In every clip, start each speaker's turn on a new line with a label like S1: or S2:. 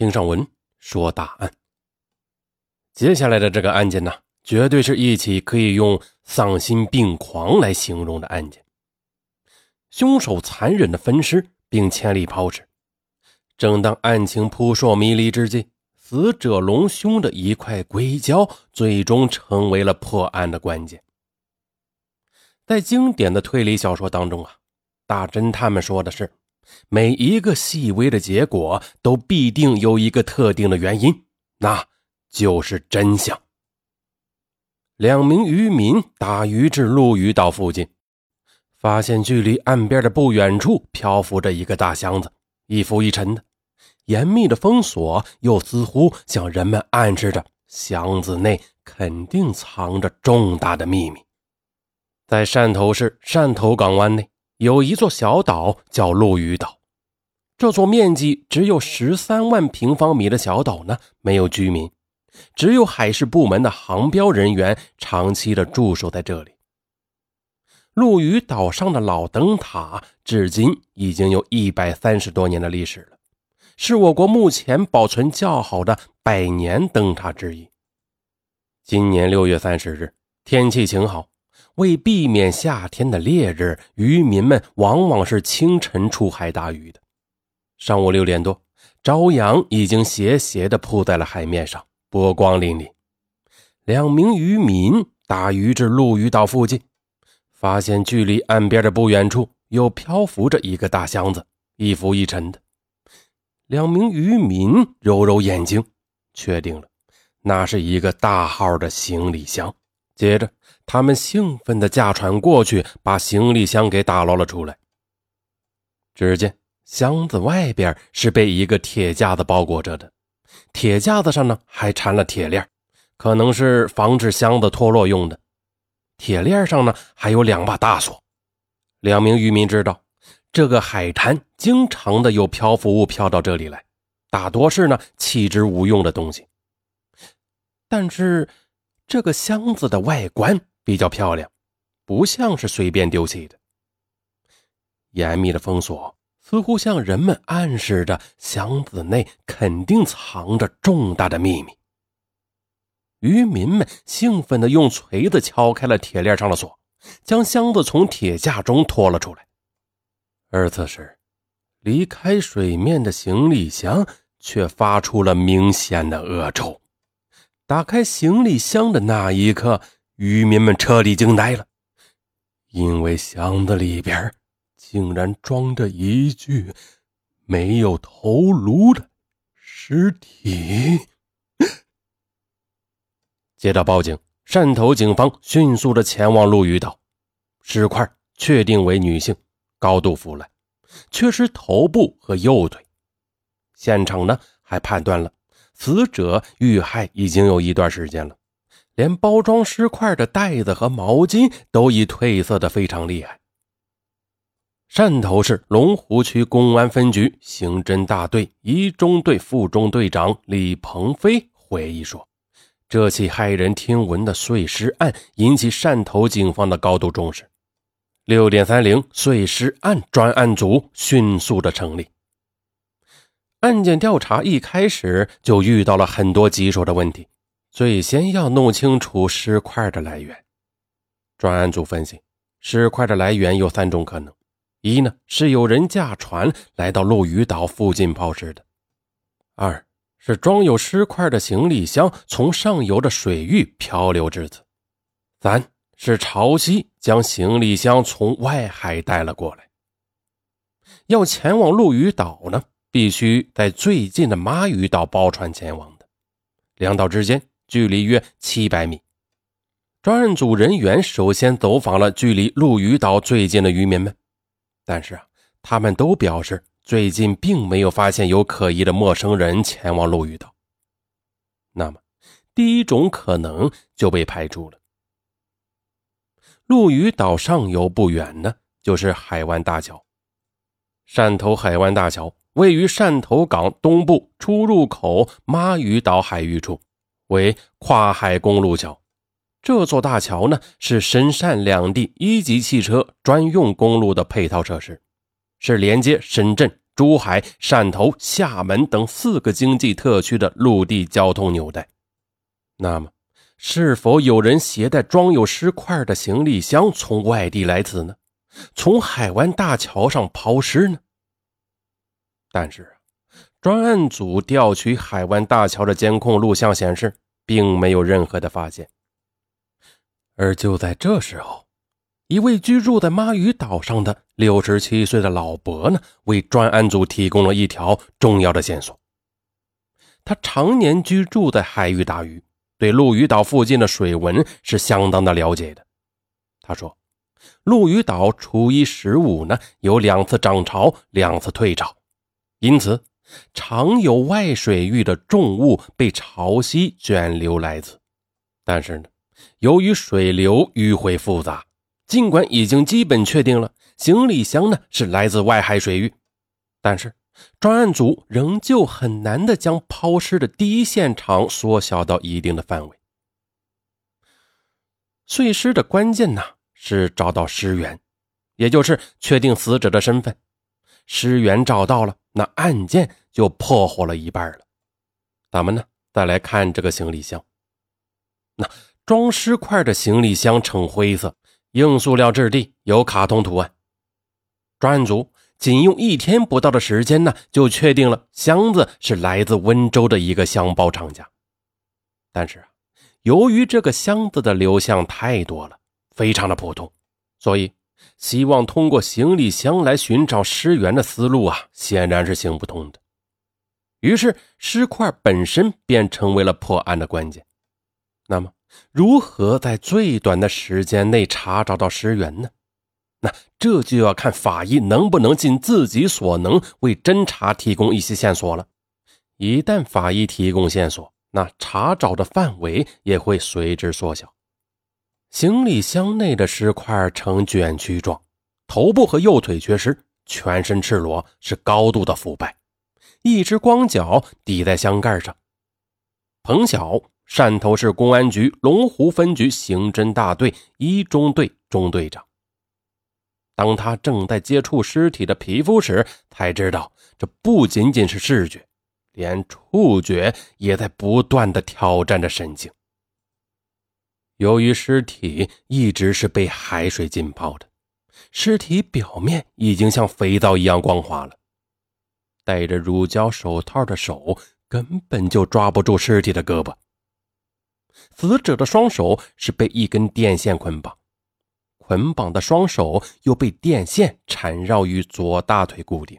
S1: 听上文说大案。接下来的这个案件呢，绝对是一起可以用丧心病狂来形容的案件。凶手残忍的分尸并千里抛尸，正当案情扑朔迷离之际，死者隆胸的一块硅胶最终成为了破案的关键。在经典的推理小说当中啊，大侦探们说的是。每一个细微的结果都必定有一个特定的原因，那就是真相。两名渔民打鱼至陆鱼岛附近，发现距离岸边的不远处漂浮着一个大箱子，一浮一沉的，严密的封锁又似乎向人们暗示着箱子内肯定藏着重大的秘密。在汕头市汕头港湾内。有一座小岛叫陆屿岛，这座面积只有十三万平方米的小岛呢，没有居民，只有海事部门的航标人员长期的驻守在这里。陆屿岛上的老灯塔，至今已经有一百三十多年的历史了，是我国目前保存较好的百年灯塔之一。今年六月三十日，天气晴好。为避免夏天的烈日，渔民们往往是清晨出海打鱼的。上午六点多，朝阳已经斜斜地铺在了海面上，波光粼粼。两名渔民打鱼至陆屿岛附近，发现距离岸边的不远处又漂浮着一个大箱子，一浮一沉的。两名渔民揉揉眼睛，确定了，那是一个大号的行李箱。接着，他们兴奋地驾船过去，把行李箱给打捞了出来。只见箱子外边是被一个铁架子包裹着的，铁架子上呢还缠了铁链，可能是防止箱子脱落用的。铁链上呢还有两把大锁。两名渔民知道，这个海滩经常的有漂浮物漂到这里来，大多是呢弃之无用的东西。但是。这个箱子的外观比较漂亮，不像是随便丢弃的。严密的封锁似乎向人们暗示着箱子内肯定藏着重大的秘密。渔民们兴奋地用锤子敲开了铁链上的锁，将箱子从铁架中拖了出来。而此时，离开水面的行李箱却发出了明显的恶臭。打开行李箱的那一刻，渔民们彻底惊呆了，因为箱子里边竟然装着一具没有头颅的尸体。接到报警，汕头警方迅速的前往陆屿岛，尸块确定为女性，高度腐烂，缺失头部和右腿。现场呢还判断了。死者遇害已经有一段时间了，连包装尸块的袋子和毛巾都已褪色的非常厉害。汕头市龙湖区公安分局刑侦大队一中队副中队长李鹏飞回忆说：“这起骇人听闻的碎尸案引起汕头警方的高度重视，六点三零碎尸案专案组迅速的成立。”案件调查一开始就遇到了很多棘手的问题，最先要弄清楚尸块的来源。专案组分析，尸块的来源有三种可能：一呢是有人驾船来到陆屿岛附近抛尸的；二是装有尸块的行李箱从上游的水域漂流至此；三是潮汐将行李箱从外海带了过来。要前往陆屿岛呢？必须在最近的马屿岛包船前往的，两岛之间距离约七百米。专案组人员首先走访了距离陆屿岛最近的渔民们，但是啊，他们都表示最近并没有发现有可疑的陌生人前往陆屿岛。那么，第一种可能就被排除了。陆屿岛上游不远呢，就是海湾大桥，汕头海湾大桥。位于汕头港东部出入口妈屿岛海域处，为跨海公路桥。这座大桥呢，是深汕两地一级汽车专用公路的配套设施，是连接深圳、珠海、汕头、厦门等四个经济特区的陆地交通纽带。那么，是否有人携带装有尸块的行李箱从外地来此呢？从海湾大桥上抛尸呢？但是，专案组调取海湾大桥的监控录像显示，并没有任何的发现。而就在这时候，一位居住在妈屿岛上的六十七岁的老伯呢，为专案组提供了一条重要的线索。他常年居住在海域打鱼，对陆屿岛附近的水文是相当的了解的。他说，陆屿岛初一十五呢，有两次涨潮，两次退潮，因此常有外水域的重物被潮汐卷流来此。但是呢？由于水流迂回复杂，尽管已经基本确定了行李箱呢是来自外海水域，但是专案组仍旧很难的将抛尸的第一现场缩小到一定的范围。碎尸的关键呢是找到尸源，也就是确定死者的身份。尸源找到了，那案件就破获了一半了。咱们呢再来看这个行李箱，那。装尸块的行李箱呈灰色，硬塑料质地，有卡通图案。专案组仅用一天不到的时间呢，就确定了箱子是来自温州的一个箱包厂家。但是啊，由于这个箱子的流向太多了，非常的普通，所以希望通过行李箱来寻找尸源的思路啊，显然是行不通的。于是，尸块本身便成为了破案的关键。那么，如何在最短的时间内查找到尸源呢？那这就要看法医能不能尽自己所能为侦查提供一些线索了。一旦法医提供线索，那查找的范围也会随之缩小。行李箱内的尸块呈卷曲状，头部和右腿缺失，全身赤裸，是高度的腐败。一只光脚抵在箱盖上。彭晓。汕头市公安局龙湖分局刑侦大队一中队中队长。当他正在接触尸体的皮肤时，才知道这不仅仅是视觉，连触觉也在不断的挑战着神经。由于尸体一直是被海水浸泡的，尸体表面已经像肥皂一样光滑了。戴着乳胶手套的手根本就抓不住尸体的胳膊。死者的双手是被一根电线捆绑，捆绑的双手又被电线缠绕于左大腿固定。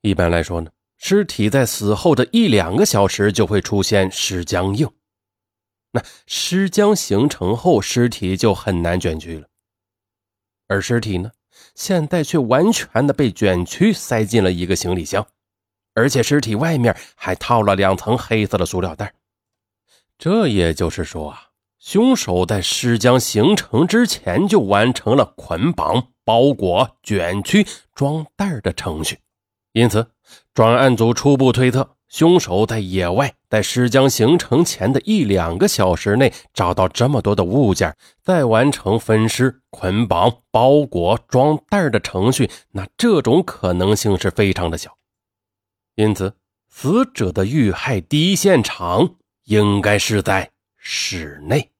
S1: 一般来说呢，尸体在死后的一两个小时就会出现尸僵硬，那尸僵形成后，尸体就很难卷曲了。而尸体呢，现在却完全的被卷曲塞进了一个行李箱，而且尸体外面还套了两层黑色的塑料袋。这也就是说啊，凶手在尸僵形成之前就完成了捆绑、包裹、卷曲、装袋的程序。因此，专案组初步推测，凶手在野外，在尸僵形成前的一两个小时内找到这么多的物件，再完成分尸、捆绑、包裹、装袋的程序，那这种可能性是非常的小。因此，死者的遇害第一现场。应该是在室内。